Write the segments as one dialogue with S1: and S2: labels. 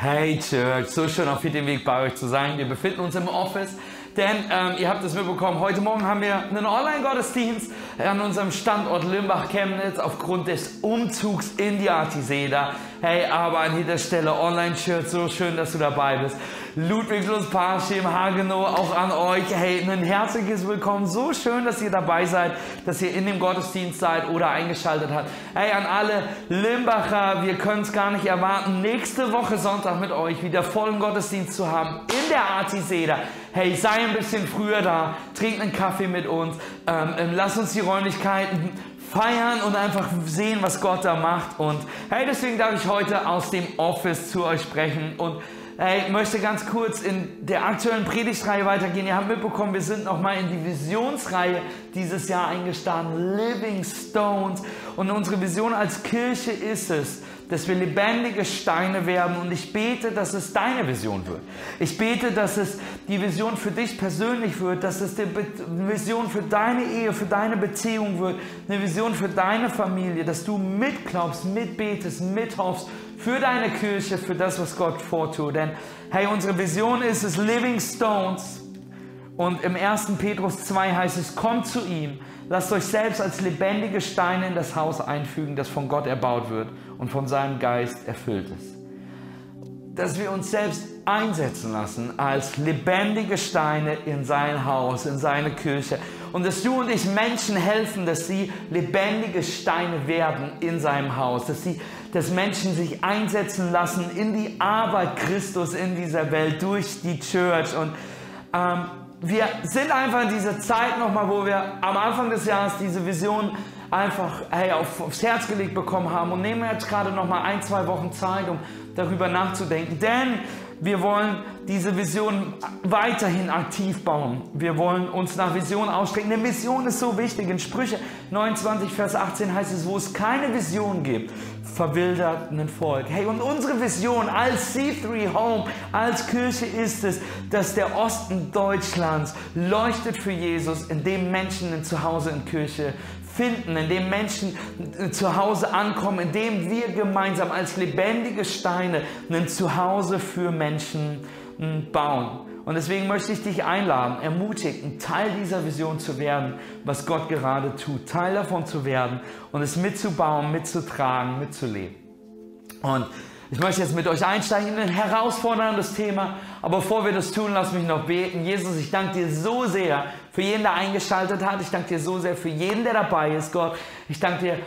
S1: Hey Church, so schön auf dem Weg bei euch zu sein. Wir befinden uns im Office, denn ähm, ihr habt es mitbekommen, heute Morgen haben wir einen Online-Gottesdienst an unserem Standort Limbach-Chemnitz aufgrund des Umzugs in die Artiseda. Hey, aber an jeder Stelle Online-Church, so schön, dass du dabei bist. Ludwigslust, Parschim, Hagenow, auch an euch. Hey, ein herzliches Willkommen. So schön, dass ihr dabei seid, dass ihr in dem Gottesdienst seid oder eingeschaltet habt. Hey, an alle Limbacher, wir können es gar nicht erwarten, nächste Woche Sonntag mit euch wieder vollen Gottesdienst zu haben in der Artiseda. Hey, sei ein bisschen früher da, trink einen Kaffee mit uns, ähm, ähm lass uns die Räumlichkeiten feiern und einfach sehen, was Gott da macht. Und hey, deswegen darf ich heute aus dem Office zu euch sprechen und ich möchte ganz kurz in der aktuellen Predigtreihe weitergehen. Ihr habt mitbekommen, wir sind nochmal in die Visionsreihe dieses Jahr eingestanden, Living Stones. Und unsere Vision als Kirche ist es, dass wir lebendige Steine werden. Und ich bete, dass es deine Vision wird. Ich bete, dass es die Vision für dich persönlich wird, dass es die Vision für deine Ehe, für deine Beziehung wird, eine Vision für deine Familie, dass du mitglaubst, mitbetest, mithoffst für deine Kirche, für das, was Gott vortut. Denn, hey, unsere Vision ist es Living Stones. Und im 1. Petrus 2 heißt es, kommt zu ihm, lasst euch selbst als lebendige Steine in das Haus einfügen, das von Gott erbaut wird und von seinem Geist erfüllt ist dass wir uns selbst einsetzen lassen als lebendige Steine in sein Haus, in seine Kirche. Und dass du und ich Menschen helfen, dass sie lebendige Steine werden in seinem Haus, dass, sie, dass Menschen sich einsetzen lassen in die Arbeit Christus in dieser Welt durch die Church. Und ähm, wir sind einfach in dieser Zeit nochmal, wo wir am Anfang des Jahres diese Vision einfach hey, auf, aufs Herz gelegt bekommen haben und nehmen jetzt gerade nochmal ein, zwei Wochen Zeit, um darüber nachzudenken. Denn wir wollen diese Vision weiterhin aktiv bauen. Wir wollen uns nach Vision ausstrecken. Eine Vision ist so wichtig. In Sprüche 29, Vers 18 heißt es, wo es keine Vision gibt, verwildert ein Volk. Hey, und unsere Vision als C3 Home, als Kirche ist es, dass der Osten Deutschlands leuchtet für Jesus, indem Menschen ein Zuhause in Kirche finden, in dem Menschen äh, zu Hause ankommen, in dem wir gemeinsam als lebendige Steine ein Zuhause für Menschen hm, bauen. Und deswegen möchte ich dich einladen, ermutigen, Teil dieser Vision zu werden, was Gott gerade tut, Teil davon zu werden und es mitzubauen, mitzutragen, mitzuleben. Und ich möchte jetzt mit euch einsteigen in ein herausforderndes Thema, aber bevor wir das tun, lass mich noch beten. Jesus, ich danke dir so sehr für jeden, der eingeschaltet hat. Ich danke dir so sehr für jeden, der dabei ist, Gott. Ich danke dir,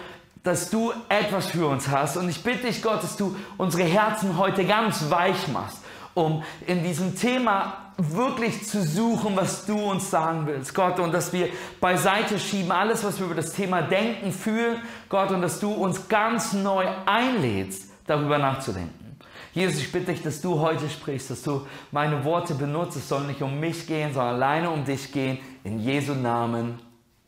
S1: dass du etwas für uns hast. Und ich bitte dich, Gott, dass du unsere Herzen heute ganz weich machst, um in diesem Thema wirklich zu suchen, was du uns sagen willst, Gott, und dass wir beiseite schieben alles, was wir über das Thema denken, fühlen, Gott, und dass du uns ganz neu einlädst darüber nachzudenken. Jesus, ich bitte dich, dass du heute sprichst, dass du meine Worte benutzt. Es soll nicht um mich gehen, sondern alleine um dich gehen. In Jesu Namen.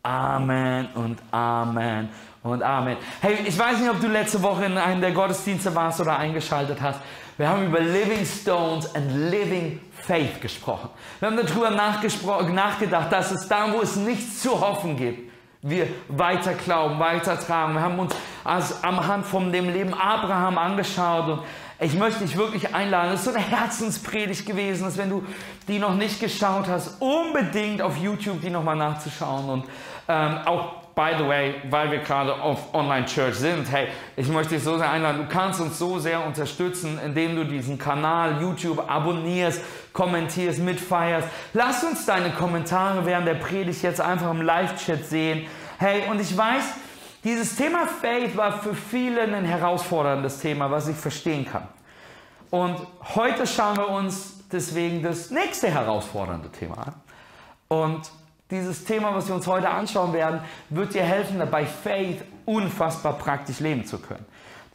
S1: Amen und Amen und Amen. Hey, ich weiß nicht, ob du letzte Woche in einem der Gottesdienste warst oder eingeschaltet hast. Wir haben über Living Stones and Living Faith gesprochen. Wir haben darüber nachgedacht, dass es da, wo es nichts zu hoffen gibt, wir weiter glauben, weiter tragen. Wir haben uns also am Hand von dem Leben Abraham angeschaut und ich möchte dich wirklich einladen. Es ist so eine Herzenspredigt gewesen, dass wenn du die noch nicht geschaut hast, unbedingt auf YouTube die nochmal nachzuschauen und ähm, auch by the way, weil wir gerade auf Online Church sind, hey, ich möchte dich so sehr einladen, du kannst uns so sehr unterstützen, indem du diesen Kanal YouTube abonnierst, kommentierst, mitfeierst. Lass uns deine Kommentare während der Predigt jetzt einfach im Live-Chat sehen. Hey, und ich weiß, dieses Thema Faith war für viele ein herausforderndes Thema, was ich verstehen kann. Und heute schauen wir uns deswegen das nächste herausfordernde Thema an. Und dieses Thema, was wir uns heute anschauen werden, wird dir helfen, dabei Faith unfassbar praktisch leben zu können.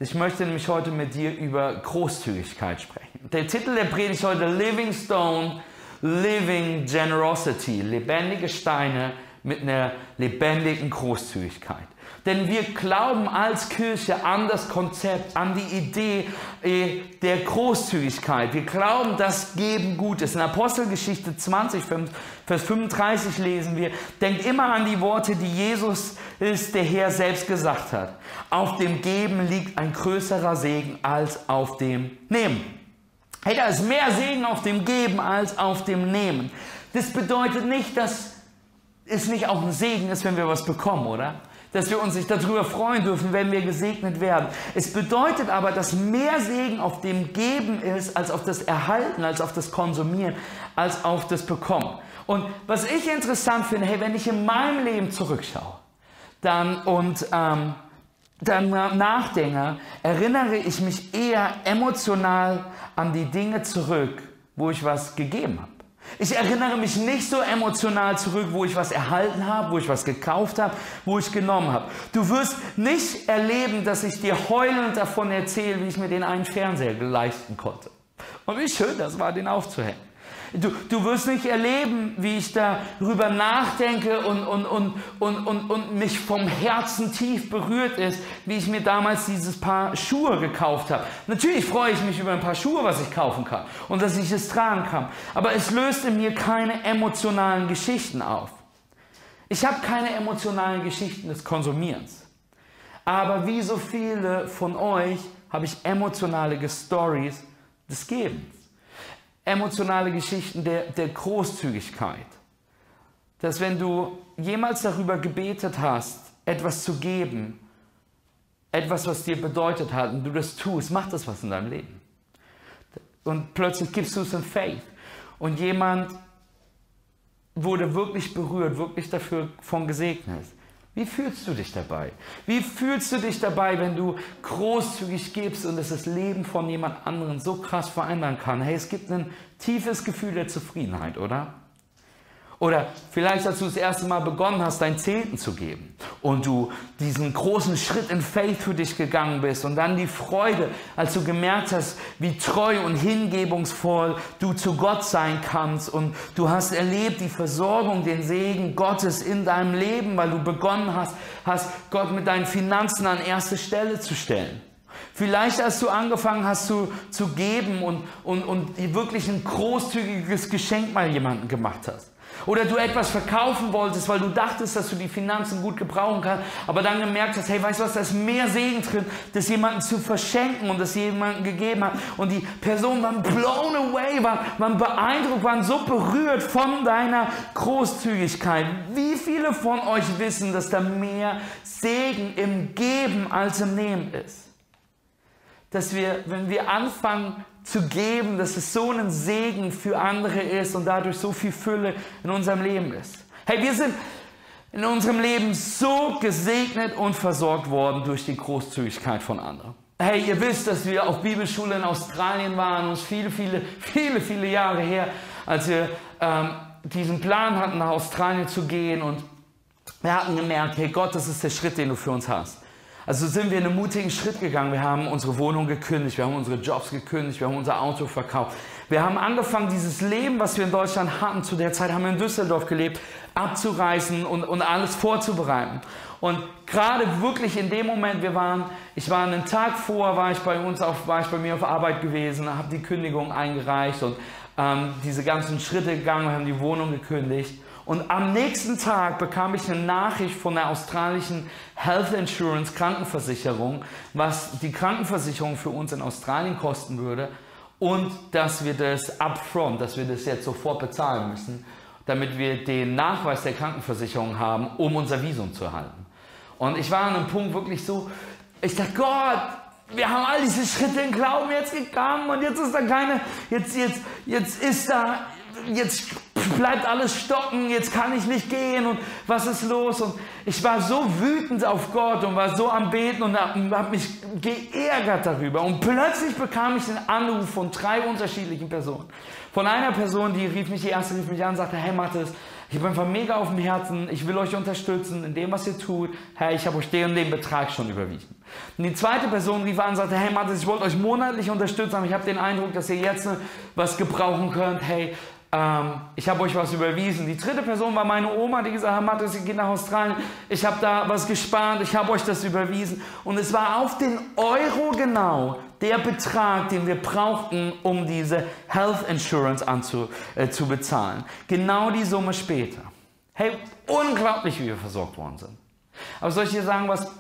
S1: Ich möchte nämlich heute mit dir über Großzügigkeit sprechen. Der Titel der Predigt heute Living Stone, Living Generosity, lebendige Steine mit einer lebendigen Großzügigkeit. Denn wir glauben als Kirche an das Konzept, an die Idee äh, der Großzügigkeit. Wir glauben, dass Geben gut ist. In Apostelgeschichte 20, Vers 35 lesen wir, denkt immer an die Worte, die Jesus ist, der Herr selbst gesagt hat. Auf dem Geben liegt ein größerer Segen als auf dem Nehmen. Hey, da ist mehr Segen auf dem Geben als auf dem Nehmen. Das bedeutet nicht, dass es nicht auch ein Segen ist, wenn wir was bekommen, oder? Dass wir uns nicht darüber freuen dürfen, wenn wir gesegnet werden. Es bedeutet aber, dass mehr Segen auf dem Geben ist, als auf das Erhalten, als auf das Konsumieren, als auf das Bekommen. Und was ich interessant finde, hey, wenn ich in meinem Leben zurückschaue, dann und ähm, dann nachdenke, erinnere ich mich eher emotional an die Dinge zurück, wo ich was gegeben habe. Ich erinnere mich nicht so emotional zurück, wo ich was erhalten habe, wo ich was gekauft habe, wo ich genommen habe. Du wirst nicht erleben, dass ich dir heulend davon erzähle, wie ich mir den einen Fernseher leisten konnte. Und wie schön das war, den aufzuhängen. Du, du wirst nicht erleben, wie ich darüber nachdenke und, und, und, und, und, und mich vom Herzen tief berührt ist, wie ich mir damals dieses Paar Schuhe gekauft habe. Natürlich freue ich mich über ein paar Schuhe, was ich kaufen kann und dass ich es tragen kann. Aber es löst in mir keine emotionalen Geschichten auf. Ich habe keine emotionalen Geschichten des Konsumierens. Aber wie so viele von euch habe ich emotionale Stories des Gebens emotionale Geschichten der, der Großzügigkeit. Dass wenn du jemals darüber gebetet hast, etwas zu geben, etwas, was dir bedeutet hat, und du das tust, macht das was in deinem Leben. Und plötzlich gibst du es in Faith. Und jemand wurde wirklich berührt, wirklich dafür von gesegnet. Wie fühlst du dich dabei? Wie fühlst du dich dabei, wenn du großzügig gibst und es das Leben von jemand anderem so krass verändern kann? Hey, es gibt ein tiefes Gefühl der Zufriedenheit, oder? Oder vielleicht, als du das erste Mal begonnen hast, dein Zehnten zu geben und du diesen großen Schritt in Faith für dich gegangen bist und dann die Freude, als du gemerkt hast, wie treu und hingebungsvoll du zu Gott sein kannst und du hast erlebt die Versorgung, den Segen Gottes in deinem Leben, weil du begonnen hast, hast Gott mit deinen Finanzen an erste Stelle zu stellen. Vielleicht, als du angefangen hast zu, zu geben und, und, und wirklich ein großzügiges Geschenk mal jemandem gemacht hast. Oder du etwas verkaufen wolltest, weil du dachtest, dass du die Finanzen gut gebrauchen kannst, aber dann gemerkt hast, hey, weißt du was, da ist mehr Segen drin, das jemandem zu verschenken und das jemandem gegeben hat. Und die Personen waren blown away, waren, waren beeindruckt, waren so berührt von deiner Großzügigkeit. Wie viele von euch wissen, dass da mehr Segen im Geben als im Nehmen ist? Dass wir, wenn wir anfangen, zu geben, dass es so ein Segen für andere ist und dadurch so viel Fülle in unserem Leben ist. Hey, wir sind in unserem Leben so gesegnet und versorgt worden durch die Großzügigkeit von anderen. Hey, ihr wisst, dass wir auf Bibelschule in Australien waren, uns viele, viele, viele, viele Jahre her, als wir ähm, diesen Plan hatten, nach Australien zu gehen und wir hatten gemerkt, hey Gott, das ist der Schritt, den du für uns hast. Also sind wir einen mutigen Schritt gegangen. Wir haben unsere Wohnung gekündigt, wir haben unsere Jobs gekündigt, wir haben unser Auto verkauft. Wir haben angefangen, dieses Leben, was wir in Deutschland hatten, zu der Zeit haben wir in Düsseldorf gelebt, abzureißen und, und alles vorzubereiten. Und gerade wirklich in dem Moment, wir waren, ich war einen Tag vor, war ich bei uns auf, war ich bei mir auf Arbeit gewesen, habe die Kündigung eingereicht und ähm, diese ganzen Schritte gegangen, wir haben die Wohnung gekündigt. Und am nächsten Tag bekam ich eine Nachricht von der australischen Health Insurance Krankenversicherung, was die Krankenversicherung für uns in Australien kosten würde und dass wir das upfront, dass wir das jetzt sofort bezahlen müssen, damit wir den Nachweis der Krankenversicherung haben, um unser Visum zu erhalten. Und ich war an einem Punkt wirklich so, ich dachte, Gott, wir haben all diese Schritte in Glauben jetzt gegangen und jetzt ist da keine, jetzt, jetzt, jetzt ist da, jetzt bleibt alles stocken, jetzt kann ich nicht gehen und was ist los? Und ich war so wütend auf Gott und war so am Beten und habe mich geärgert darüber. Und plötzlich bekam ich einen Anruf von drei unterschiedlichen Personen. Von einer Person, die rief mich, die erste rief mich an und sagte, hey Mathis, ich habe einfach mega auf dem Herzen, ich will euch unterstützen in dem, was ihr tut. Hey, ich habe euch den und den Betrag schon überwiesen. Und die zweite Person rief an und sagte, hey Mathis, ich wollte euch monatlich unterstützen, aber ich habe den Eindruck, dass ihr jetzt was gebrauchen könnt. Hey, ähm, ich habe euch was überwiesen. Die dritte Person war meine Oma, die gesagt hat, Mathis, ich gehe nach Australien, ich habe da was gespart, ich habe euch das überwiesen. Und es war auf den Euro genau der Betrag, den wir brauchten, um diese Health Insurance anzu, äh, zu bezahlen. Genau die Summe später. Hey, unglaublich, wie wir versorgt worden sind. Aber soll ich dir sagen, was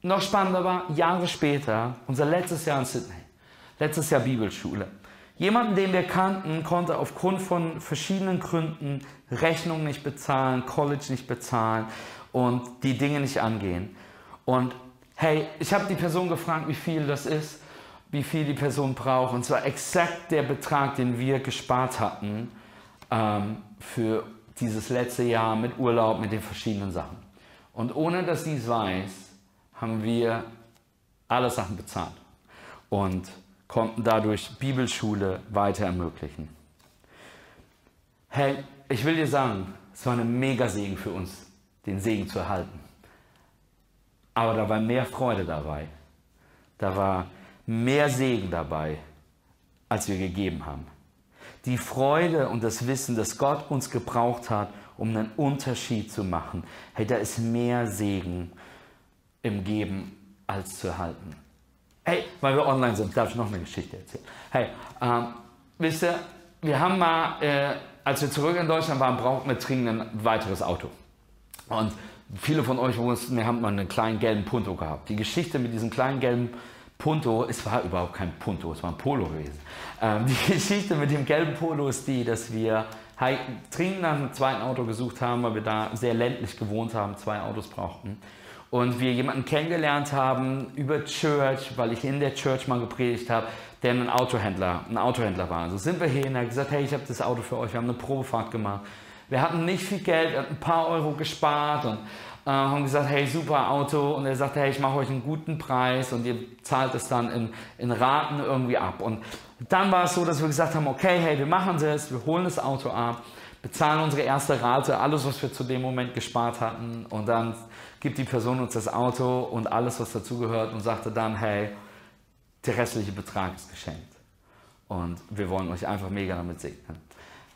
S1: noch spannender war? Jahre später, unser letztes Jahr in Sydney, letztes Jahr Bibelschule. Jemanden, den wir kannten, konnte aufgrund von verschiedenen Gründen Rechnungen nicht bezahlen, College nicht bezahlen und die Dinge nicht angehen. Und hey, ich habe die Person gefragt, wie viel das ist, wie viel die Person braucht. Und zwar exakt der Betrag, den wir gespart hatten ähm, für dieses letzte Jahr mit Urlaub, mit den verschiedenen Sachen. Und ohne dass sie es weiß, haben wir alle Sachen bezahlt und konnten dadurch Bibelschule weiter ermöglichen. Hey, ich will dir sagen, es war eine mega Segen für uns, den Segen zu erhalten. Aber da war mehr Freude dabei. Da war mehr Segen dabei, als wir gegeben haben. Die Freude und das Wissen, dass Gott uns gebraucht hat, um einen Unterschied zu machen. Hey, da ist mehr Segen im Geben als zu erhalten. Hey, weil wir online sind, darf ich noch eine Geschichte erzählen. Hey, ähm, wisst ihr, wir haben mal, äh, als wir zurück in Deutschland waren, brauchten wir dringend ein weiteres Auto. Und viele von euch wussten, wir haben mal einen kleinen gelben Punto gehabt. Die Geschichte mit diesem kleinen gelben Punto, es war überhaupt kein Punto, es war ein Polo gewesen. Ähm, die Geschichte mit dem gelben Polo ist die, dass wir dringend nach einem zweiten Auto gesucht haben, weil wir da sehr ländlich gewohnt haben, zwei Autos brauchten und wir jemanden kennengelernt haben über Church, weil ich in der Church mal gepredigt habe, der ein Autohändler, ein Autohändler war. Also sind wir hin, er hat gesagt, hey, ich habe das Auto für euch, wir haben eine Probefahrt gemacht. Wir hatten nicht viel Geld, wir hatten ein paar Euro gespart und äh, haben gesagt, hey, super Auto. Und er sagte, hey, ich mache euch einen guten Preis und ihr zahlt es dann in, in Raten irgendwie ab. Und dann war es so, dass wir gesagt haben, okay, hey, wir machen das, wir holen das Auto ab, bezahlen unsere erste Rate, alles, was wir zu dem Moment gespart hatten und dann gibt die Person uns das Auto und alles, was dazugehört und sagte dann, hey, der restliche Betrag ist geschenkt. Und wir wollen euch einfach mega damit segnen.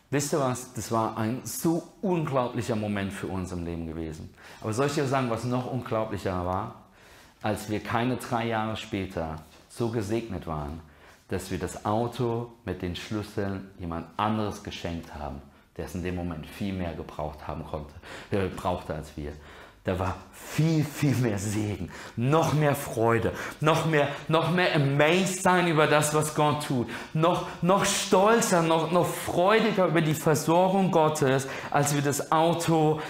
S1: Wisst ihr was? Das war ein so unglaublicher Moment für uns im Leben gewesen. Aber soll ich dir sagen, was noch unglaublicher war? Als wir keine drei Jahre später so gesegnet waren, dass wir das Auto mit den Schlüsseln jemand anderes geschenkt haben, der es in dem Moment viel mehr gebraucht haben konnte, äh, brauchte als wir da war viel, viel mehr Segen, noch mehr Freude, noch mehr, noch mehr amazed sein über das, was Gott tut, noch, noch stolzer, noch, noch freudiger über die Versorgung Gottes, als wir das Auto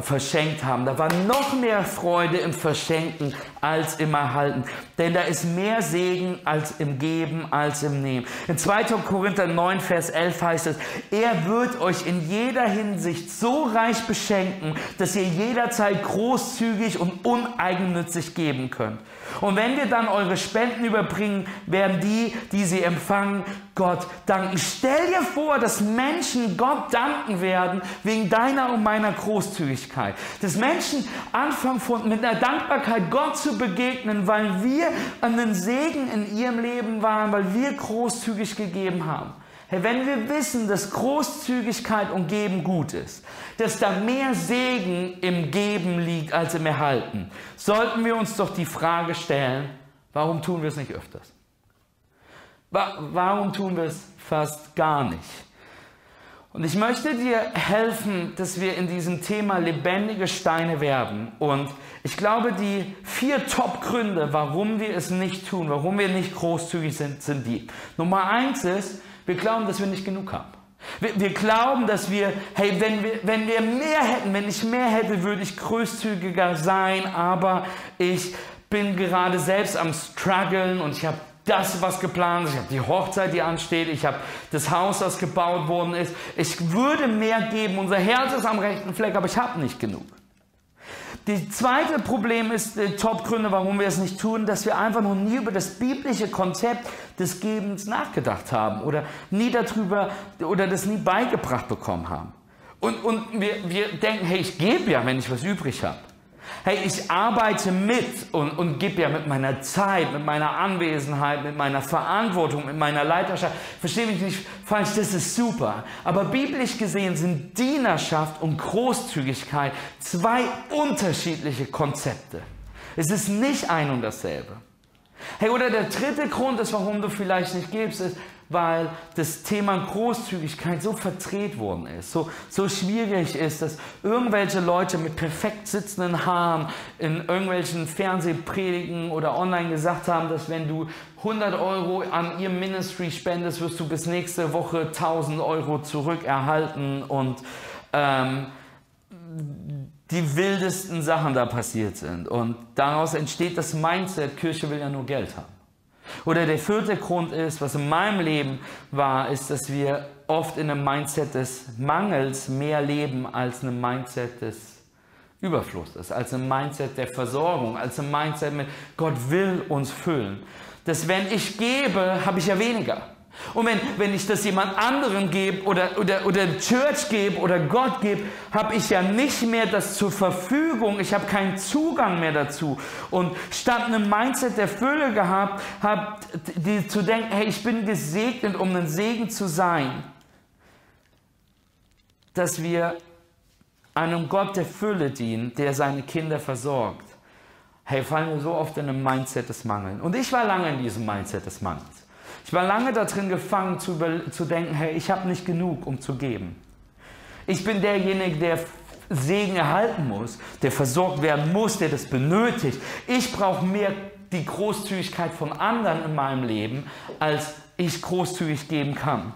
S1: verschenkt haben. Da war noch mehr Freude im Verschenken als im Erhalten. Denn da ist mehr Segen als im Geben, als im Nehmen. In 2. Korinther 9, Vers 11 heißt es, er wird euch in jeder Hinsicht so reich beschenken, dass ihr jederzeit großzügig und uneigennützig geben könnt. Und wenn wir dann eure Spenden überbringen, werden die, die sie empfangen, Gott danken. Stell dir vor, dass Menschen Gott danken werden wegen deiner und meiner Großzügigkeit. Dass Menschen anfangen von, mit einer Dankbarkeit Gott zu begegnen, weil wir einen Segen in ihrem Leben waren, weil wir großzügig gegeben haben. Hey, wenn wir wissen, dass Großzügigkeit und Geben gut ist, dass da mehr Segen im Geben liegt als im Erhalten, sollten wir uns doch die Frage stellen, warum tun wir es nicht öfters? Warum tun wir es fast gar nicht? Und ich möchte dir helfen, dass wir in diesem Thema lebendige Steine werden. Und ich glaube, die vier Top-Gründe, warum wir es nicht tun, warum wir nicht großzügig sind, sind die. Nummer eins ist, wir glauben, dass wir nicht genug haben. Wir, wir, glauben, dass wir, hey, wenn wir, wenn wir mehr hätten, wenn ich mehr hätte, würde ich großzügiger sein, aber ich bin gerade selbst am struggeln und ich habe das, was geplant ist, ich habe die Hochzeit, die ansteht, ich habe das Haus, das gebaut worden ist. Ich würde mehr geben, unser Herz ist am rechten Fleck, aber ich habe nicht genug. Die zweite Problem ist, die Top-Gründe, warum wir es nicht tun, dass wir einfach noch nie über das biblische Konzept des Gebens nachgedacht haben oder nie darüber oder das nie beigebracht bekommen haben. Und, und wir, wir denken, hey, ich gebe ja, wenn ich was übrig habe. Hey, ich arbeite mit und, und gebe ja mit meiner Zeit, mit meiner Anwesenheit, mit meiner Verantwortung, mit meiner Leiterschaft. Verstehe mich nicht falsch, das ist super. Aber biblisch gesehen sind Dienerschaft und Großzügigkeit zwei unterschiedliche Konzepte. Es ist nicht ein und dasselbe. Hey, oder der dritte Grund ist, warum du vielleicht nicht gibst, ist, weil das Thema Großzügigkeit so verdreht worden ist, so, so schwierig ist, dass irgendwelche Leute mit perfekt sitzenden Haaren in irgendwelchen Fernsehpredigen oder online gesagt haben, dass wenn du 100 Euro an ihr Ministry spendest, wirst du bis nächste Woche 1000 Euro zurückerhalten und ähm, die wildesten Sachen da passiert sind. Und daraus entsteht das Mindset, Kirche will ja nur Geld haben. Oder der vierte Grund ist, was in meinem Leben war, ist, dass wir oft in einem Mindset des Mangels mehr leben als in einem Mindset des Überflusses, als ein Mindset der Versorgung, als ein Mindset mit Gott will uns füllen. Dass wenn ich gebe, habe ich ja weniger. Und wenn, wenn ich das jemand anderem gebe oder, oder, oder Church gebe oder Gott gebe, habe ich ja nicht mehr das zur Verfügung, ich habe keinen Zugang mehr dazu. Und statt einem Mindset der Fülle gehabt, habt die zu denken, hey, ich bin gesegnet, um ein Segen zu sein, dass wir einem Gott der Fülle dienen, der seine Kinder versorgt. Hey, fallen wir so oft in einem Mindset des Mangels. Und ich war lange in diesem Mindset des Mangels. Ich war lange darin gefangen zu, zu denken, hey, ich habe nicht genug, um zu geben. Ich bin derjenige, der Segen erhalten muss, der versorgt werden muss, der das benötigt. Ich brauche mehr die Großzügigkeit von anderen in meinem Leben, als ich großzügig geben kann.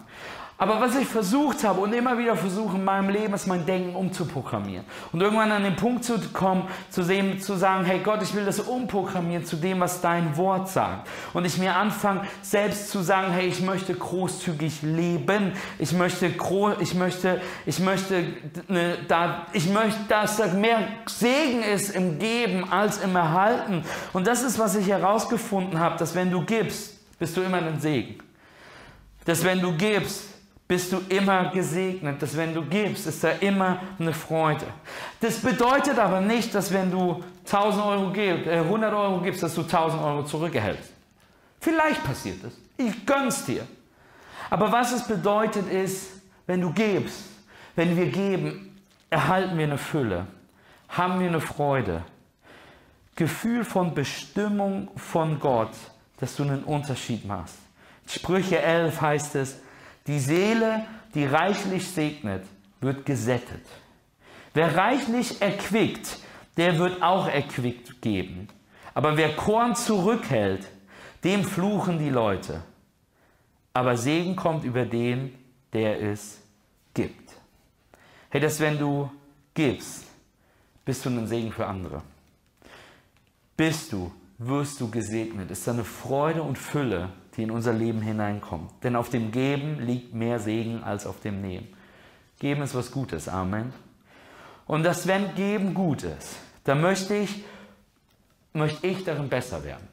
S1: Aber was ich versucht habe und immer wieder versuche in meinem Leben, ist mein Denken umzuprogrammieren. Und irgendwann an den Punkt zu kommen, zu sehen, zu sagen, hey Gott, ich will das umprogrammieren zu dem, was dein Wort sagt. Und ich mir anfange, selbst zu sagen, hey, ich möchte großzügig leben. Ich möchte, ich möchte, ich möchte, ne, da, ich möchte, dass da mehr Segen ist im Geben als im Erhalten. Und das ist, was ich herausgefunden habe, dass wenn du gibst, bist du immer ein Segen. Dass wenn du gibst, bist du immer gesegnet, dass wenn du gibst, ist da immer eine Freude. Das bedeutet aber nicht, dass wenn du 1000 Euro gibst, äh 100 Euro gibst, dass du 1000 Euro zurückerhältst. Vielleicht passiert das. Ich gönn's dir. Aber was es bedeutet ist, wenn du gibst, wenn wir geben, erhalten wir eine Fülle, haben wir eine Freude, Gefühl von Bestimmung von Gott, dass du einen Unterschied machst. Sprüche 11 heißt es, die Seele, die reichlich segnet, wird gesättet. Wer reichlich erquickt, der wird auch erquickt geben. Aber wer Korn zurückhält, dem fluchen die Leute. Aber Segen kommt über den, der es gibt. Hey, dass wenn du gibst, bist du ein Segen für andere. Bist du, wirst du gesegnet. Ist da eine Freude und Fülle, die in unser Leben hineinkommt. Denn auf dem Geben liegt mehr Segen als auf dem Nehmen. Geben ist was Gutes. Amen. Und dass wenn Geben gut ist, dann möchte ich, möchte ich darin besser werden.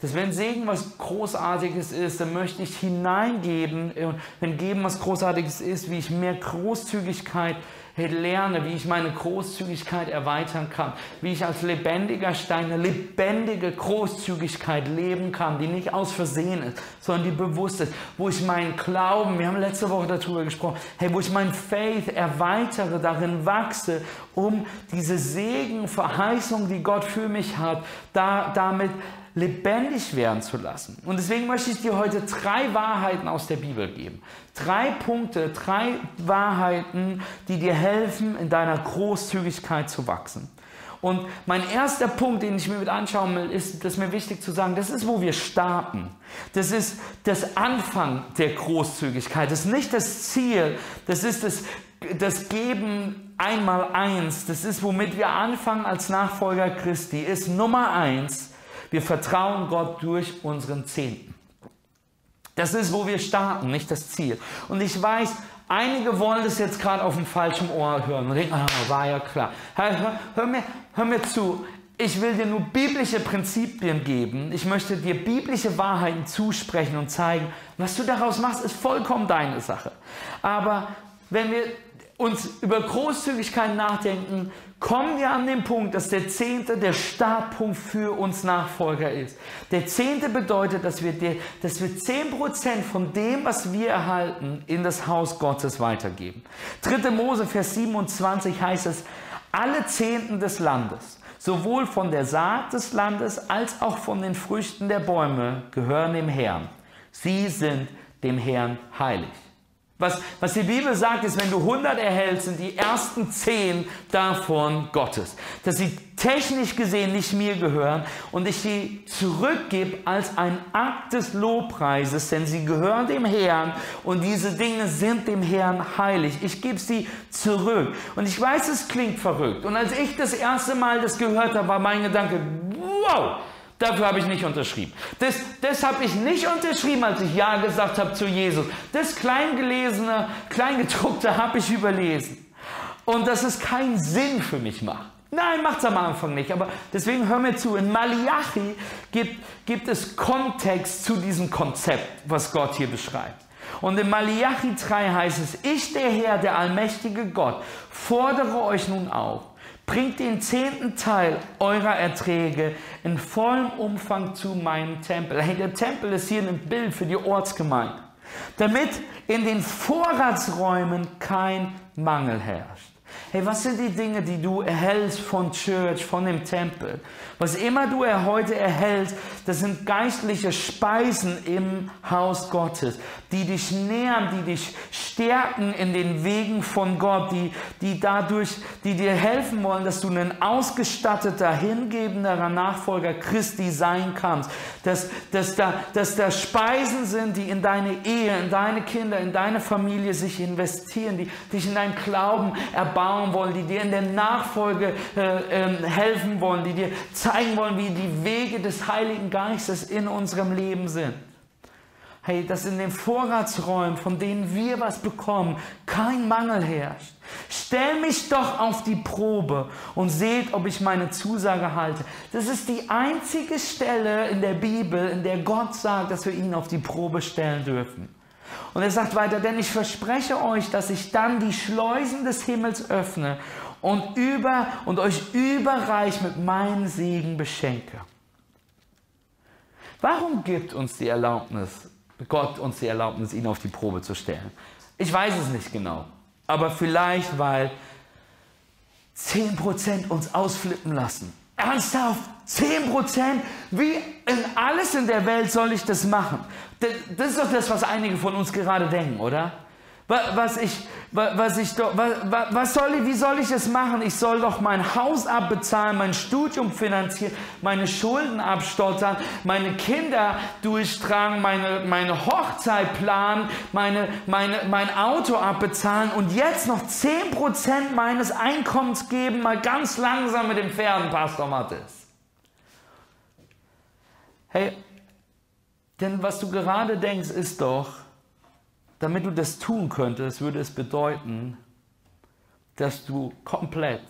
S1: Dass wenn Segen was Großartiges ist, dann möchte ich hineingeben. Und wenn Geben was Großartiges ist, wie ich mehr Großzügigkeit lerne, wie ich meine Großzügigkeit erweitern kann, wie ich als lebendiger Stein eine lebendige Großzügigkeit leben kann, die nicht aus Versehen ist, sondern die bewusst ist, wo ich meinen Glauben, wir haben letzte Woche darüber gesprochen, hey, wo ich mein Faith erweitere, darin wachse, um diese Segen, Verheißung, die Gott für mich hat, da, damit lebendig werden zu lassen. Und deswegen möchte ich dir heute drei Wahrheiten aus der Bibel geben. Drei Punkte, drei Wahrheiten, die dir helfen, in deiner Großzügigkeit zu wachsen. Und mein erster Punkt, den ich mir mit anschauen will, ist, das ist mir wichtig zu sagen, das ist, wo wir starten. Das ist das Anfang der Großzügigkeit. Das ist nicht das Ziel, das ist das, das Geben einmal eins. Das ist, womit wir anfangen als Nachfolger Christi, ist Nummer eins, wir vertrauen Gott durch unseren Zehnten. Das ist, wo wir starten, nicht das Ziel. Und ich weiß, einige wollen das jetzt gerade auf dem falschen Ohr hören und denken, ah, war ja klar. Hör, hör, mir, hör mir zu. Ich will dir nur biblische Prinzipien geben. Ich möchte dir biblische Wahrheiten zusprechen und zeigen, was du daraus machst, ist vollkommen deine Sache. Aber wenn wir uns über Großzügigkeit nachdenken, kommen wir an den Punkt, dass der Zehnte der Startpunkt für uns Nachfolger ist. Der Zehnte bedeutet, dass wir, die, dass wir 10% von dem, was wir erhalten, in das Haus Gottes weitergeben. 3. Mose, Vers 27 heißt es, alle Zehnten des Landes, sowohl von der Saat des Landes als auch von den Früchten der Bäume, gehören dem Herrn. Sie sind dem Herrn heilig. Was, was die Bibel sagt, ist, wenn du 100 erhältst, sind die ersten 10 davon Gottes. Dass sie technisch gesehen nicht mir gehören und ich sie zurückgebe als ein Akt des Lobpreises, denn sie gehören dem Herrn und diese Dinge sind dem Herrn heilig. Ich gebe sie zurück. Und ich weiß, es klingt verrückt. Und als ich das erste Mal das gehört habe, war mein Gedanke, wow, Dafür habe ich nicht unterschrieben. Das, das habe ich nicht unterschrieben, als ich Ja gesagt habe zu Jesus. Das Kleingelesene, Kleingedruckte habe ich überlesen. Und dass es keinen Sinn für mich macht. Nein, macht es am Anfang nicht. Aber deswegen hör mir zu. In Malachi gibt, gibt es Kontext zu diesem Konzept, was Gott hier beschreibt. Und in Malachi 3 heißt es, ich der Herr, der allmächtige Gott, fordere euch nun auf, Bringt den zehnten Teil eurer Erträge in vollem Umfang zu meinem Tempel. Hey, der Tempel ist hier ein Bild für die Ortsgemeinde. Damit in den Vorratsräumen kein Mangel herrscht. Hey, was sind die Dinge, die du erhältst von Church, von dem Tempel? Was immer du heute erhältst, das sind geistliche Speisen im Haus Gottes, die dich nähern, die dich stärken in den Wegen von Gott, die, die dadurch, die dir helfen wollen, dass du ein ausgestatteter, hingebenderer Nachfolger Christi sein kannst. Dass, dass, da, dass da Speisen sind, die in deine Ehe, in deine Kinder, in deine Familie sich investieren, die dich in deinen Glauben erbauen bauen wollen, die dir in der Nachfolge äh, äh, helfen wollen, die dir zeigen wollen, wie die Wege des Heiligen Geistes in unserem Leben sind. Hey, dass in den Vorratsräumen, von denen wir was bekommen, kein Mangel herrscht. Stell mich doch auf die Probe und seht, ob ich meine Zusage halte. Das ist die einzige Stelle in der Bibel, in der Gott sagt, dass wir ihn auf die Probe stellen dürfen. Und er sagt weiter, denn ich verspreche euch, dass ich dann die Schleusen des Himmels öffne und, über, und euch überreich mit meinem Segen beschenke. Warum gibt uns die Erlaubnis, Gott uns die Erlaubnis, ihn auf die Probe zu stellen? Ich weiß es nicht genau, aber vielleicht, weil 10% uns ausflippen lassen. Ernsthaft? 10 Prozent? Wie in alles in der Welt soll ich das machen? Das ist doch das, was einige von uns gerade denken, oder? Was ich, was ich was, soll ich, wie soll ich das machen? Ich soll doch mein Haus abbezahlen, mein Studium finanzieren, meine Schulden abstottern, meine Kinder durchtragen, meine, meine Hochzeit planen, meine, meine, mein Auto abbezahlen und jetzt noch 10% meines Einkommens geben, mal ganz langsam mit dem Pferden, Pastor Mattes. Hey, denn was du gerade denkst, ist doch, damit du das tun könntest, würde es bedeuten, dass du komplett,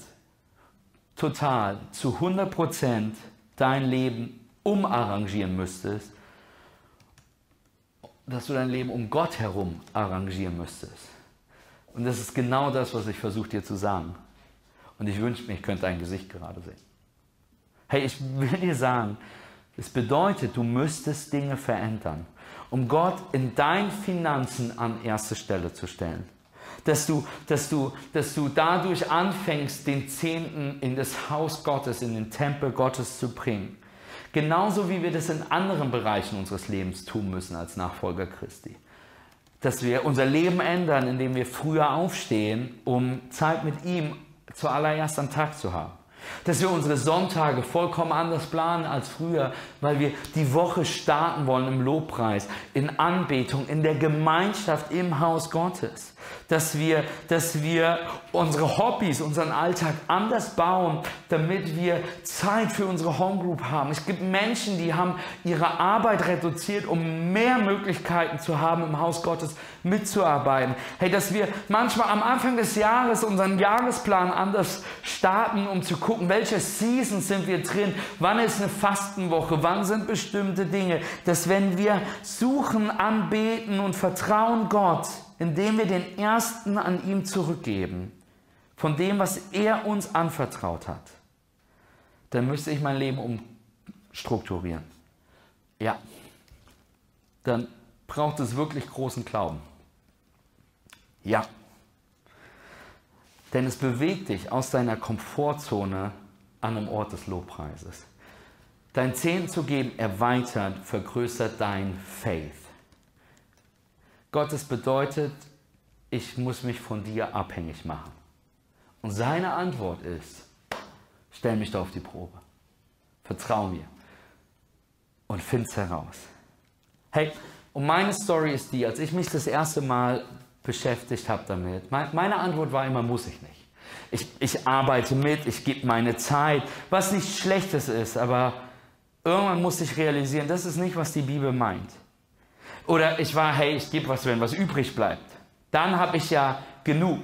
S1: total, zu 100% dein Leben umarrangieren müsstest, dass du dein Leben um Gott herum arrangieren müsstest. Und das ist genau das, was ich versuche dir zu sagen. Und ich wünsche mir, ich könnte dein Gesicht gerade sehen. Hey, ich will dir sagen, es bedeutet, du müsstest Dinge verändern um Gott in deinen Finanzen an erste Stelle zu stellen. Dass du, dass, du, dass du dadurch anfängst, den Zehnten in das Haus Gottes, in den Tempel Gottes zu bringen. Genauso wie wir das in anderen Bereichen unseres Lebens tun müssen als Nachfolger Christi. Dass wir unser Leben ändern, indem wir früher aufstehen, um Zeit mit ihm zuallererst am Tag zu haben. Dass wir unsere Sonntage vollkommen anders planen als früher, weil wir die Woche starten wollen im Lobpreis, in Anbetung, in der Gemeinschaft im Haus Gottes dass wir, dass wir unsere Hobbys, unseren Alltag anders bauen, damit wir Zeit für unsere Homegroup haben. Es gibt Menschen, die haben ihre Arbeit reduziert, um mehr Möglichkeiten zu haben, im Haus Gottes mitzuarbeiten. Hey, dass wir manchmal am Anfang des Jahres unseren Jahresplan anders starten, um zu gucken, welche Seasons sind wir drin, wann ist eine Fastenwoche, wann sind bestimmte Dinge, dass wenn wir suchen, anbeten und vertrauen Gott, indem wir den Ersten an ihm zurückgeben, von dem, was er uns anvertraut hat, dann müsste ich mein Leben umstrukturieren. Ja, dann braucht es wirklich großen Glauben. Ja, denn es bewegt dich aus deiner Komfortzone an einem Ort des Lobpreises. Dein Zehn zu geben erweitert, vergrößert dein Faith. Gottes bedeutet, ich muss mich von dir abhängig machen. Und seine Antwort ist, stell mich da auf die Probe. Vertrau mir und find's heraus. Hey, und meine Story ist die, als ich mich das erste Mal beschäftigt habe damit, meine Antwort war immer, muss ich nicht. Ich, ich arbeite mit, ich gebe meine Zeit, was nicht Schlechtes ist, aber irgendwann muss ich realisieren, das ist nicht, was die Bibel meint. Oder ich war, hey, ich gebe was, wenn was übrig bleibt. Dann habe ich ja genug.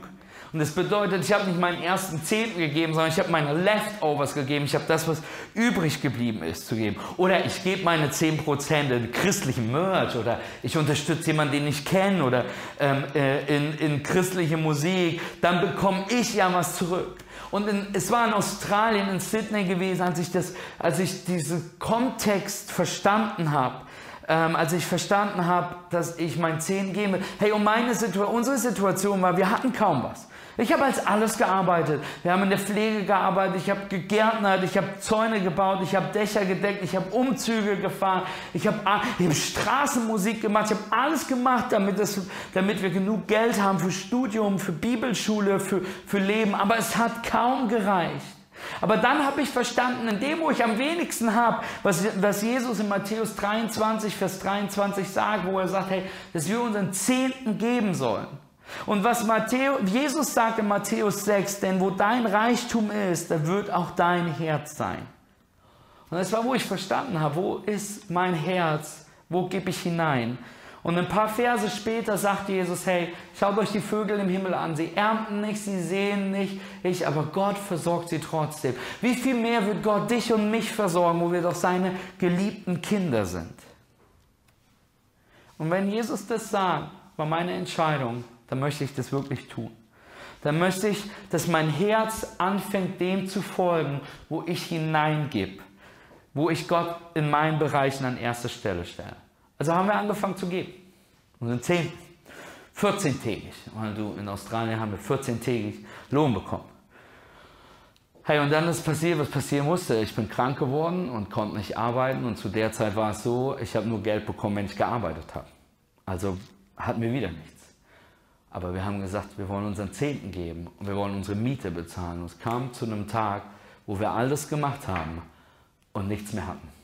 S1: Und das bedeutet, ich habe nicht meinen ersten Zehnten gegeben, sondern ich habe meine Leftovers gegeben. Ich habe das, was übrig geblieben ist, zu geben. Oder ich gebe meine 10% in christlichen Merch oder ich unterstütze jemanden, den ich kenne oder ähm, äh, in, in christliche Musik. Dann bekomme ich ja was zurück. Und in, es war in Australien, in Sydney gewesen, als ich, das, als ich diesen Kontext verstanden habe ähm, als ich verstanden habe, dass ich mein Zehn gebe. Hey, und meine Situation, unsere Situation war, wir hatten kaum was. Ich habe als alles gearbeitet. Wir haben in der Pflege gearbeitet, ich habe gegärtnert, ich habe Zäune gebaut, ich habe Dächer gedeckt, ich habe Umzüge gefahren, ich habe hab Straßenmusik gemacht, ich habe alles gemacht, damit, das, damit wir genug Geld haben für Studium, für Bibelschule, für, für Leben. Aber es hat kaum gereicht. Aber dann habe ich verstanden, in dem, wo ich am wenigsten habe, was, was Jesus in Matthäus 23, Vers 23 sagt, wo er sagt, hey, dass wir unseren Zehnten geben sollen. Und was Matthäus, Jesus sagt in Matthäus 6, denn wo dein Reichtum ist, da wird auch dein Herz sein. Und das war, wo ich verstanden habe, wo ist mein Herz, wo gebe ich hinein. Und ein paar Verse später sagt Jesus, hey, schaut euch die Vögel im Himmel an. Sie ernten nicht, sie sehen nicht, ich, aber Gott versorgt sie trotzdem. Wie viel mehr wird Gott dich und mich versorgen, wo wir doch seine geliebten Kinder sind? Und wenn Jesus das sagt, war meine Entscheidung, dann möchte ich das wirklich tun. Dann möchte ich, dass mein Herz anfängt, dem zu folgen, wo ich hineingebe, wo ich Gott in meinen Bereichen an erste Stelle stelle. Also haben wir angefangen zu geben. Und sind 10, 14-tägig. du, in Australien haben wir 14-tägig Lohn bekommen. Hey, und dann ist passiert, was passieren musste. Ich bin krank geworden und konnte nicht arbeiten. Und zu der Zeit war es so, ich habe nur Geld bekommen, wenn ich gearbeitet habe. Also hatten wir wieder nichts. Aber wir haben gesagt, wir wollen unseren Zehnten geben und wir wollen unsere Miete bezahlen. Und es kam zu einem Tag, wo wir alles gemacht haben und nichts mehr hatten.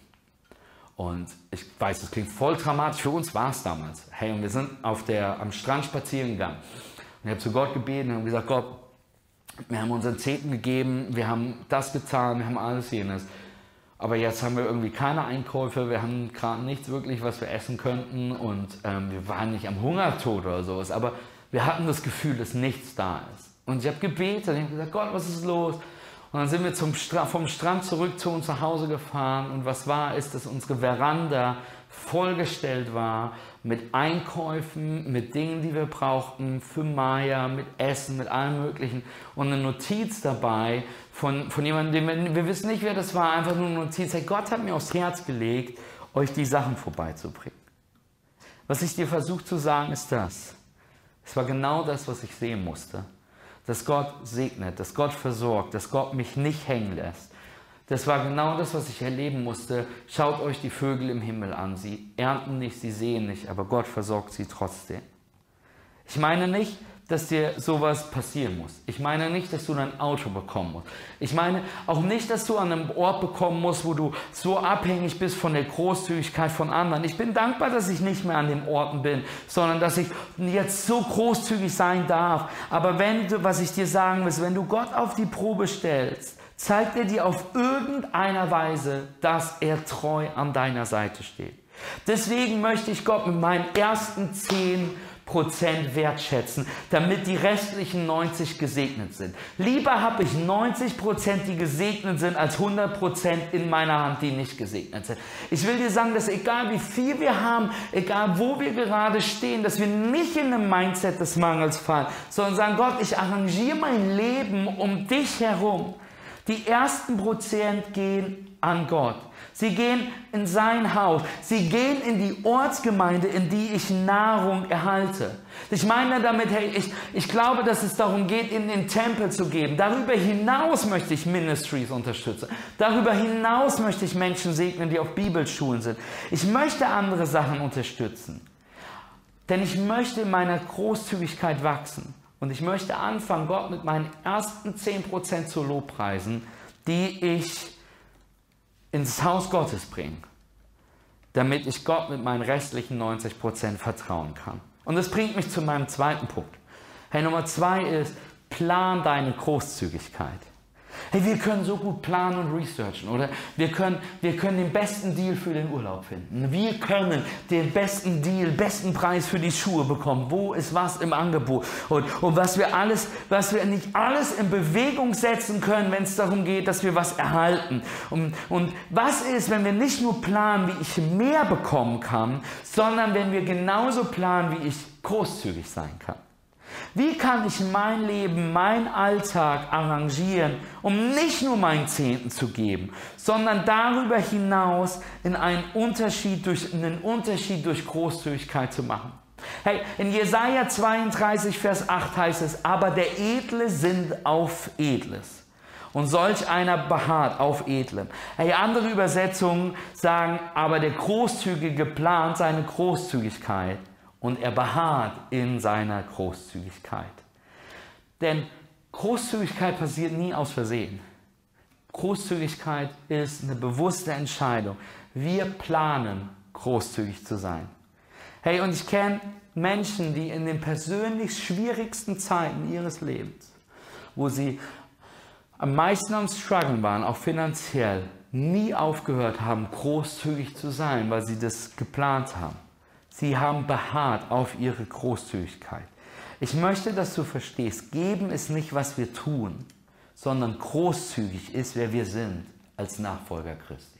S1: Und ich weiß, das klingt voll dramatisch, für uns war es damals. Hey, und wir sind auf der, am Strand spazieren gegangen. Und ich habe zu Gott gebeten und gesagt, Gott, wir haben unseren Zehnten gegeben, wir haben das getan, wir haben alles jenes. Aber jetzt haben wir irgendwie keine Einkäufe, wir haben gerade nichts wirklich, was wir essen könnten und ähm, wir waren nicht am Hungertod oder sowas. Aber wir hatten das Gefühl, dass nichts da ist. Und ich habe gebetet, ich habe gesagt, Gott, was ist los? Und dann sind wir Stra vom Strand zurück zu uns nach Hause gefahren. Und was war, ist, dass unsere Veranda vollgestellt war mit Einkäufen, mit Dingen, die wir brauchten für Maya, mit Essen, mit allem Möglichen. Und eine Notiz dabei von, von jemandem, wir, wir wissen nicht, wer das war, einfach nur eine Notiz. Hey, Gott hat mir aufs Herz gelegt, euch die Sachen vorbeizubringen. Was ich dir versuche zu sagen, ist das. Es war genau das, was ich sehen musste. Dass Gott segnet, dass Gott versorgt, dass Gott mich nicht hängen lässt. Das war genau das, was ich erleben musste. Schaut euch die Vögel im Himmel an. Sie ernten nicht, sie sehen nicht, aber Gott versorgt sie trotzdem. Ich meine nicht, dass dir sowas passieren muss. Ich meine nicht, dass du dein Auto bekommen musst. Ich meine auch nicht, dass du an einem Ort bekommen musst, wo du so abhängig bist von der Großzügigkeit von anderen. Ich bin dankbar, dass ich nicht mehr an den Orten bin, sondern dass ich jetzt so großzügig sein darf. Aber wenn du, was ich dir sagen will, wenn du Gott auf die Probe stellst, zeigt er dir auf irgendeiner Weise, dass er treu an deiner Seite steht. Deswegen möchte ich Gott mit meinen ersten zehn Prozent wertschätzen, damit die restlichen 90 gesegnet sind. Lieber habe ich 90 Prozent, die gesegnet sind, als 100 Prozent in meiner Hand, die nicht gesegnet sind. Ich will dir sagen, dass egal wie viel wir haben, egal wo wir gerade stehen, dass wir nicht in einem Mindset des Mangels fallen, sondern sagen, Gott, ich arrangiere mein Leben um dich herum. Die ersten Prozent gehen an Gott. Sie gehen in sein Haus. Sie gehen in die Ortsgemeinde, in die ich Nahrung erhalte. Ich meine damit, hey, ich, ich glaube, dass es darum geht, in den Tempel zu geben. Darüber hinaus möchte ich Ministries unterstützen. Darüber hinaus möchte ich Menschen segnen, die auf Bibelschulen sind. Ich möchte andere Sachen unterstützen. Denn ich möchte in meiner Großzügigkeit wachsen. Und ich möchte anfangen, Gott mit meinen ersten 10% zu Lobpreisen, die ich ins Haus Gottes bringe, damit ich Gott mit meinen restlichen 90% vertrauen kann. Und das bringt mich zu meinem zweiten Punkt. Hey, Nummer zwei ist, plan deine Großzügigkeit. Hey, wir können so gut planen und researchen, oder? Wir können, wir können den besten Deal für den Urlaub finden. Wir können den besten Deal, besten Preis für die Schuhe bekommen. Wo ist was im Angebot? Und, und was wir alles, was wir nicht alles in Bewegung setzen können, wenn es darum geht, dass wir was erhalten. Und, und was ist, wenn wir nicht nur planen, wie ich mehr bekommen kann, sondern wenn wir genauso planen, wie ich großzügig sein kann? Wie kann ich mein Leben, mein Alltag arrangieren, um nicht nur meinen Zehnten zu geben, sondern darüber hinaus in einen Unterschied durch, einen Unterschied durch Großzügigkeit zu machen? Hey, in Jesaja 32, Vers 8 heißt es, aber der Edle sind auf Edles. Und solch einer beharrt auf Edlem. Hey, andere Übersetzungen sagen, aber der Großzügige plant seine Großzügigkeit und er beharrt in seiner Großzügigkeit. Denn Großzügigkeit passiert nie aus Versehen. Großzügigkeit ist eine bewusste Entscheidung. Wir planen, großzügig zu sein. Hey, und ich kenne Menschen, die in den persönlich schwierigsten Zeiten ihres Lebens, wo sie am meisten am Struggeln waren, auch finanziell, nie aufgehört haben, großzügig zu sein, weil sie das geplant haben. Sie haben beharrt auf ihre Großzügigkeit. Ich möchte, dass du verstehst, geben ist nicht, was wir tun, sondern großzügig ist, wer wir sind als Nachfolger Christi.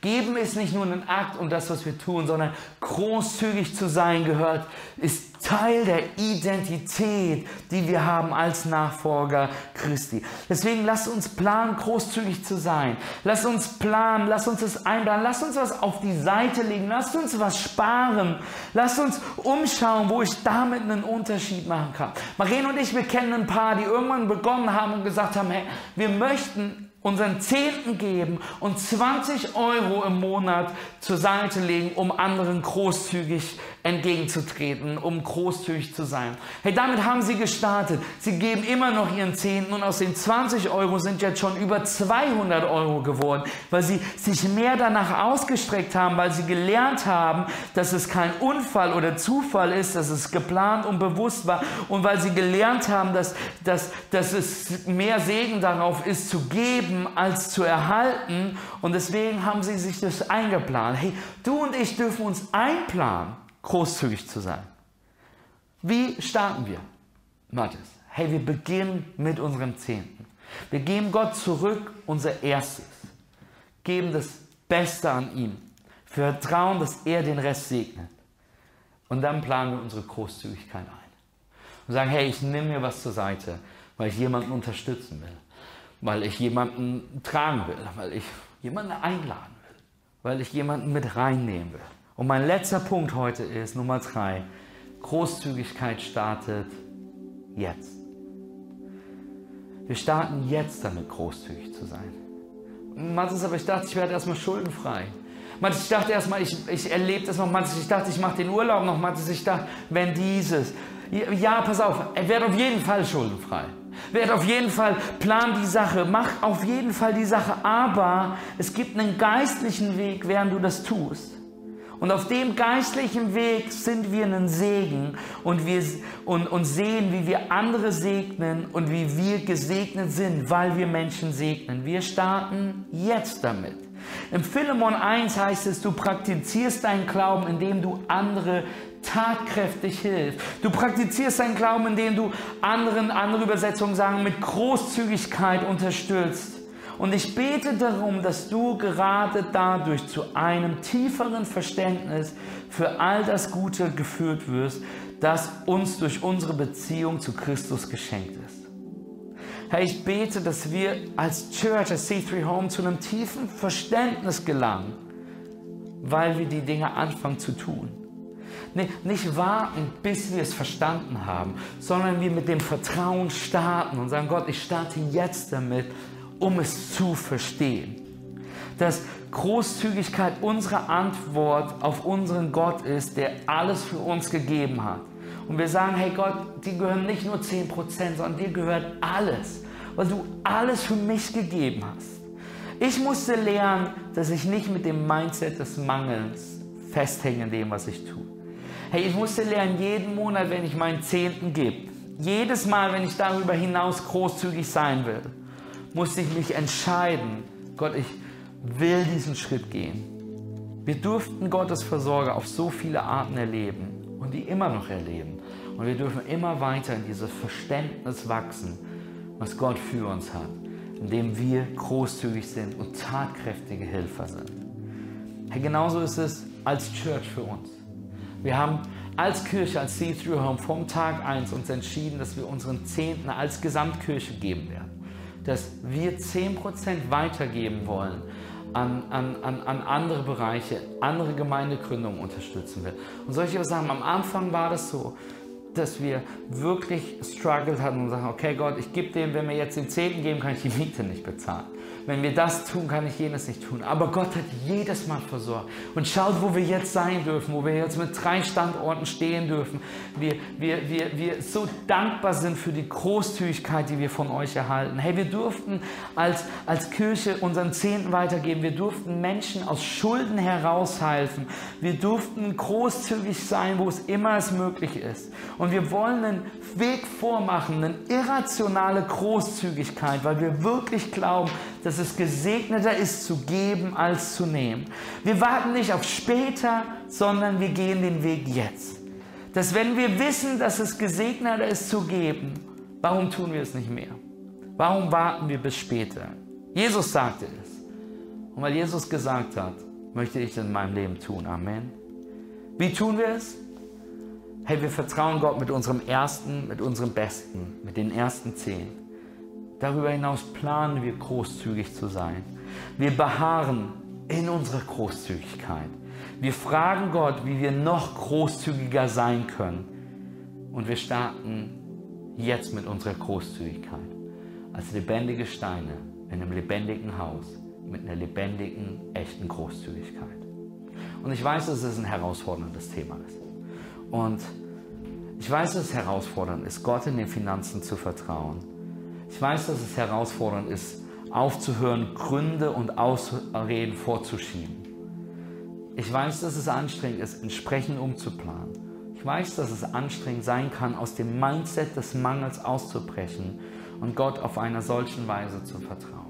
S1: Geben ist nicht nur ein Akt und das, was wir tun, sondern großzügig zu sein gehört, ist Teil der Identität, die wir haben als Nachfolger Christi. Deswegen lasst uns planen, großzügig zu sein. Lasst uns planen, lasst uns das einplanen, lasst uns was auf die Seite legen, lasst uns was sparen, lasst uns umschauen, wo ich damit einen Unterschied machen kann. Marien und ich, wir kennen ein paar, die irgendwann begonnen haben und gesagt haben, hey, wir möchten unseren Zehnten geben und 20 Euro im Monat zur Seite legen, um anderen großzügig entgegenzutreten, um großzügig zu sein. Hey, damit haben sie gestartet. Sie geben immer noch ihren Zehnten und aus den 20 Euro sind jetzt schon über 200 Euro geworden, weil sie sich mehr danach ausgestreckt haben, weil sie gelernt haben, dass es kein Unfall oder Zufall ist, dass es geplant und bewusst war und weil sie gelernt haben, dass, dass, dass es mehr Segen darauf ist, zu geben als zu erhalten und deswegen haben sie sich das eingeplant. Hey, du und ich dürfen uns einplanen großzügig zu sein. Wie starten wir? Matthias, hey, wir beginnen mit unserem Zehnten. Wir geben Gott zurück unser Erstes, geben das Beste an ihm, vertrauen, dass er den Rest segnet. Und dann planen wir unsere Großzügigkeit ein. Und sagen, hey, ich nehme mir was zur Seite, weil ich jemanden unterstützen will, weil ich jemanden tragen will, weil ich jemanden einladen will, weil ich jemanden mit reinnehmen will. Und mein letzter Punkt heute ist Nummer drei. Großzügigkeit startet jetzt. Wir starten jetzt damit, großzügig zu sein. Mathis, aber ich dachte, ich werde erstmal schuldenfrei. Mathis, ich dachte erstmal, ich, ich erlebe das noch. Mathis, ich dachte, ich mache den Urlaub noch. Mathis, ich dachte, wenn dieses. Ja, pass auf, er wird auf jeden Fall schuldenfrei. Werd auf jeden Fall, plan die Sache, mach auf jeden Fall die Sache, aber es gibt einen geistlichen Weg, während du das tust. Und auf dem geistlichen Weg sind wir ein Segen und, wir, und, und sehen, wie wir andere segnen und wie wir gesegnet sind, weil wir Menschen segnen. Wir starten jetzt damit. Im Philemon 1 heißt es, du praktizierst deinen Glauben, indem du andere tatkräftig hilfst. Du praktizierst deinen Glauben, indem du anderen, andere Übersetzungen sagen, mit Großzügigkeit unterstützt. Und ich bete darum, dass du gerade dadurch zu einem tieferen Verständnis für all das Gute geführt wirst, das uns durch unsere Beziehung zu Christus geschenkt ist. Herr, ich bete, dass wir als Church, als C3 Home zu einem tiefen Verständnis gelangen, weil wir die Dinge anfangen zu tun. Nicht warten, bis wir es verstanden haben, sondern wir mit dem Vertrauen starten und sagen, Gott, ich starte jetzt damit, um es zu verstehen. dass Großzügigkeit unsere Antwort auf unseren Gott ist, der alles für uns gegeben hat. Und wir sagen, hey Gott, dir gehören nicht nur 10%, sondern dir gehört alles, weil du alles für mich gegeben hast. Ich musste lernen, dass ich nicht mit dem Mindset des Mangels festhänge in dem, was ich tue. Hey, ich musste lernen, jeden Monat, wenn ich meinen Zehnten gebe, jedes Mal, wenn ich darüber hinaus großzügig sein will, musste ich mich entscheiden, Gott, ich will diesen Schritt gehen. Wir durften Gottes Versorger auf so viele Arten erleben und die immer noch erleben. Und wir dürfen immer weiter in dieses Verständnis wachsen, was Gott für uns hat, indem wir großzügig sind und tatkräftige Helfer sind. Hey, genauso ist es als Church für uns. Wir haben als Kirche, als See-Through Home vom Tag 1 uns entschieden, dass wir unseren Zehnten als Gesamtkirche geben werden. Dass wir 10% weitergeben wollen an, an, an, an andere Bereiche, andere Gemeindegründungen unterstützen will. Und solche Sachen, am Anfang war das so, dass wir wirklich struggled hatten und sagen, okay Gott, ich gebe dem, wenn wir jetzt den Zehnten geben, kann ich die Miete nicht bezahlen. Wenn wir das tun, kann ich jenes nicht tun. Aber Gott hat jedes Mal versorgt. Und schaut, wo wir jetzt sein dürfen, wo wir jetzt mit drei Standorten stehen dürfen. Wir, wir, wir, wir so dankbar sind für die Großzügigkeit, die wir von euch erhalten. Hey, wir durften als, als Kirche unseren Zehnten weitergeben. Wir durften Menschen aus Schulden heraushelfen. Wir durften großzügig sein, wo es immer es möglich ist. Und wir wollen einen Weg vormachen, eine irrationale Großzügigkeit, weil wir wirklich glauben, dass es gesegneter ist zu geben als zu nehmen. Wir warten nicht auf später, sondern wir gehen den Weg jetzt. Dass wenn wir wissen, dass es gesegneter ist zu geben, warum tun wir es nicht mehr? Warum warten wir bis später? Jesus sagte es. Und weil Jesus gesagt hat, möchte ich es in meinem Leben tun. Amen. Wie tun wir es? Hey, wir vertrauen Gott mit unserem Ersten, mit unserem Besten, mit den ersten zehn. Darüber hinaus planen wir großzügig zu sein. Wir beharren in unserer Großzügigkeit. Wir fragen Gott, wie wir noch großzügiger sein können. Und wir starten jetzt mit unserer Großzügigkeit. Als lebendige Steine in einem lebendigen Haus mit einer lebendigen, echten Großzügigkeit. Und ich weiß, dass es ein herausforderndes Thema ist. Und ich weiß, dass es herausfordernd ist, Gott in den Finanzen zu vertrauen. Ich weiß, dass es herausfordernd ist, aufzuhören, Gründe und Ausreden vorzuschieben. Ich weiß, dass es anstrengend ist, entsprechend umzuplanen. Ich weiß, dass es anstrengend sein kann, aus dem Mindset des Mangels auszubrechen und Gott auf einer solchen Weise zu vertrauen.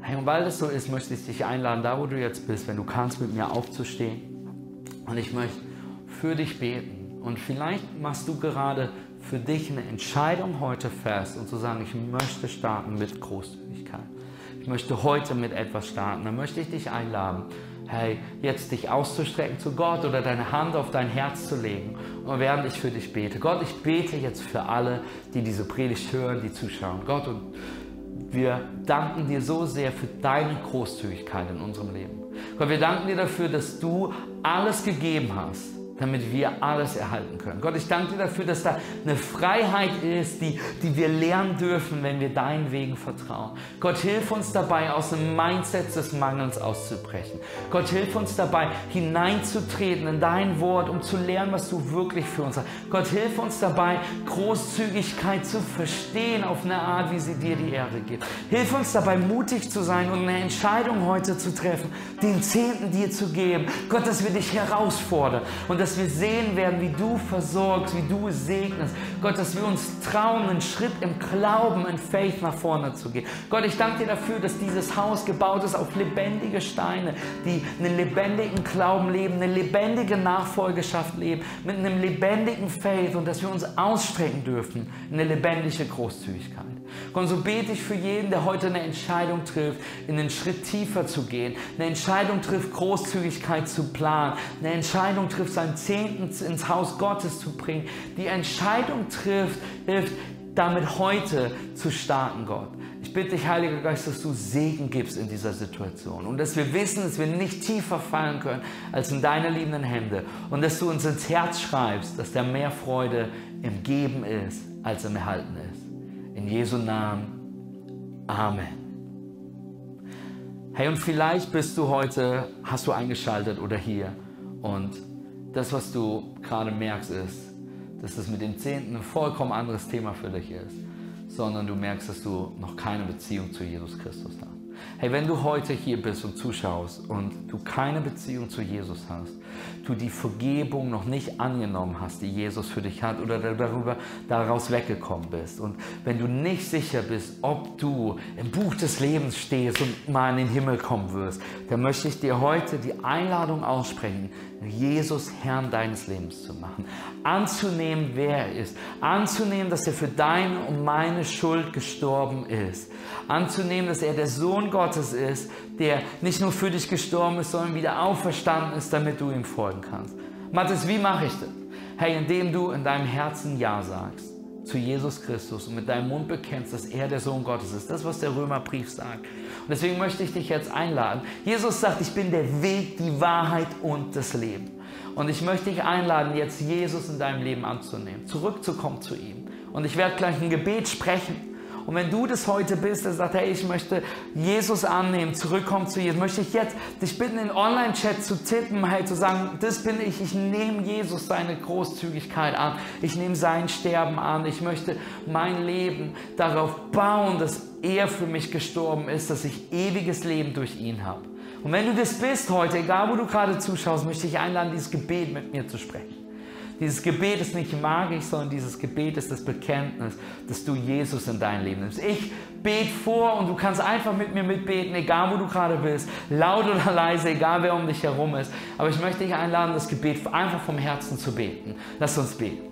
S1: Hey, und weil das so ist, möchte ich dich einladen, da wo du jetzt bist, wenn du kannst, mit mir aufzustehen. Und ich möchte für dich beten. Und vielleicht machst du gerade für dich eine Entscheidung heute fest und zu sagen, ich möchte starten mit Großzügigkeit. Ich möchte heute mit etwas starten. Dann möchte ich dich einladen, hey, jetzt dich auszustrecken zu Gott oder deine Hand auf dein Herz zu legen. Und während ich für dich bete, Gott, ich bete jetzt für alle, die diese Predigt hören, die zuschauen. Gott, und wir danken dir so sehr für deine Großzügigkeit in unserem Leben. Gott, wir danken dir dafür, dass du alles gegeben hast damit wir alles erhalten können. Gott, ich danke dir dafür, dass da eine Freiheit ist, die, die wir lernen dürfen, wenn wir deinen Wegen vertrauen. Gott, hilf uns dabei, aus dem Mindset des Mangels auszubrechen. Gott, hilf uns dabei, hineinzutreten in dein Wort, um zu lernen, was du wirklich für uns hast. Gott, hilf uns dabei, Großzügigkeit zu verstehen auf eine Art, wie sie dir die Ehre gibt. Hilf uns dabei, mutig zu sein und eine Entscheidung heute zu treffen, den Zehnten dir zu geben. Gott, dass wir dich herausfordern und dass wir sehen werden, wie du versorgst, wie du segnest. Gott, dass wir uns trauen, einen Schritt im Glauben, in Faith nach vorne zu gehen. Gott, ich danke dir dafür, dass dieses Haus gebaut ist auf lebendige Steine, die einen lebendigen Glauben leben, eine lebendige Nachfolgeschaft leben, mit einem lebendigen Faith und dass wir uns ausstrecken dürfen in eine lebendige Großzügigkeit. Und so bete ich für jeden, der heute eine Entscheidung trifft, in einen Schritt tiefer zu gehen, eine Entscheidung trifft, Großzügigkeit zu planen, eine Entscheidung trifft, sein Zehnten ins Haus Gottes zu bringen, die Entscheidung trifft, hilft, damit heute zu starten, Gott. Ich bitte dich, Heiliger Geist, dass du Segen gibst in dieser Situation und dass wir wissen, dass wir nicht tiefer fallen können als in deine liebenden Hände und dass du uns ins Herz schreibst, dass da mehr Freude im Geben ist, als im Erhalten ist. In Jesu Namen. Amen. Hey, und vielleicht bist du heute, hast du eingeschaltet oder hier und das, was du gerade merkst, ist, dass es mit dem Zehnten ein vollkommen anderes Thema für dich ist, sondern du merkst, dass du noch keine Beziehung zu Jesus Christus hast. Hey, wenn du heute hier bist und zuschaust und du keine Beziehung zu Jesus hast, du die Vergebung noch nicht angenommen hast, die Jesus für dich hat oder darüber daraus weggekommen bist und wenn du nicht sicher bist, ob du im Buch des Lebens stehst und mal in den Himmel kommen wirst, dann möchte ich dir heute die Einladung aussprechen, Jesus Herrn deines Lebens zu machen, anzunehmen, wer er ist, anzunehmen, dass er für deine und meine Schuld gestorben ist, anzunehmen, dass er der Sohn Gottes ist, der nicht nur für dich gestorben ist, sondern wieder auferstanden ist, damit du ihm folgen kannst. Mathis, wie mache ich das? Hey, indem du in deinem Herzen Ja sagst zu Jesus Christus und mit deinem Mund bekennst, dass er der Sohn Gottes ist. Das, was der Römerbrief sagt. Und deswegen möchte ich dich jetzt einladen. Jesus sagt, ich bin der Weg, die Wahrheit und das Leben. Und ich möchte dich einladen, jetzt Jesus in deinem Leben anzunehmen, zurückzukommen zu ihm. Und ich werde gleich ein Gebet sprechen. Und wenn du das heute bist, der sagt, hey, ich möchte Jesus annehmen, zurückkommen zu Jesus, möchte ich jetzt dich bitten, in Online-Chat zu tippen, hey, zu sagen, das bin ich, ich nehme Jesus seine Großzügigkeit an, ich nehme sein Sterben an, ich möchte mein Leben darauf bauen, dass er für mich gestorben ist, dass ich ewiges Leben durch ihn habe. Und wenn du das bist heute, egal wo du gerade zuschaust, möchte ich einladen, dieses Gebet mit mir zu sprechen. Dieses Gebet ist nicht magisch, sondern dieses Gebet ist das Bekenntnis, dass du Jesus in dein Leben nimmst. Ich bete vor und du kannst einfach mit mir mitbeten, egal wo du gerade bist, laut oder leise, egal wer um dich herum ist. Aber ich möchte dich einladen, das Gebet einfach vom Herzen zu beten. Lass uns beten.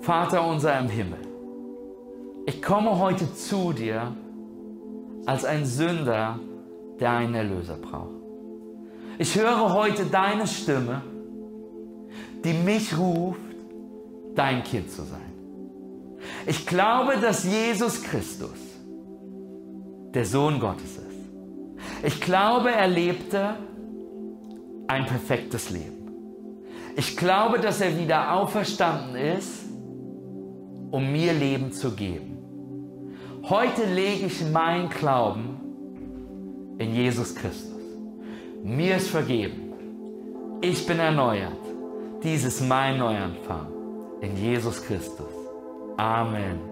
S1: Vater unser im Himmel, ich komme heute zu dir als ein Sünder, der einen Erlöser braucht. Ich höre heute deine Stimme die mich ruft, dein Kind zu sein. Ich glaube, dass Jesus Christus der Sohn Gottes ist. Ich glaube, er lebte ein perfektes Leben. Ich glaube, dass er wieder auferstanden ist, um mir Leben zu geben. Heute lege ich meinen Glauben in Jesus Christus. Mir ist vergeben. Ich bin erneuert. Dies ist mein Neuanfang in Jesus Christus. Amen.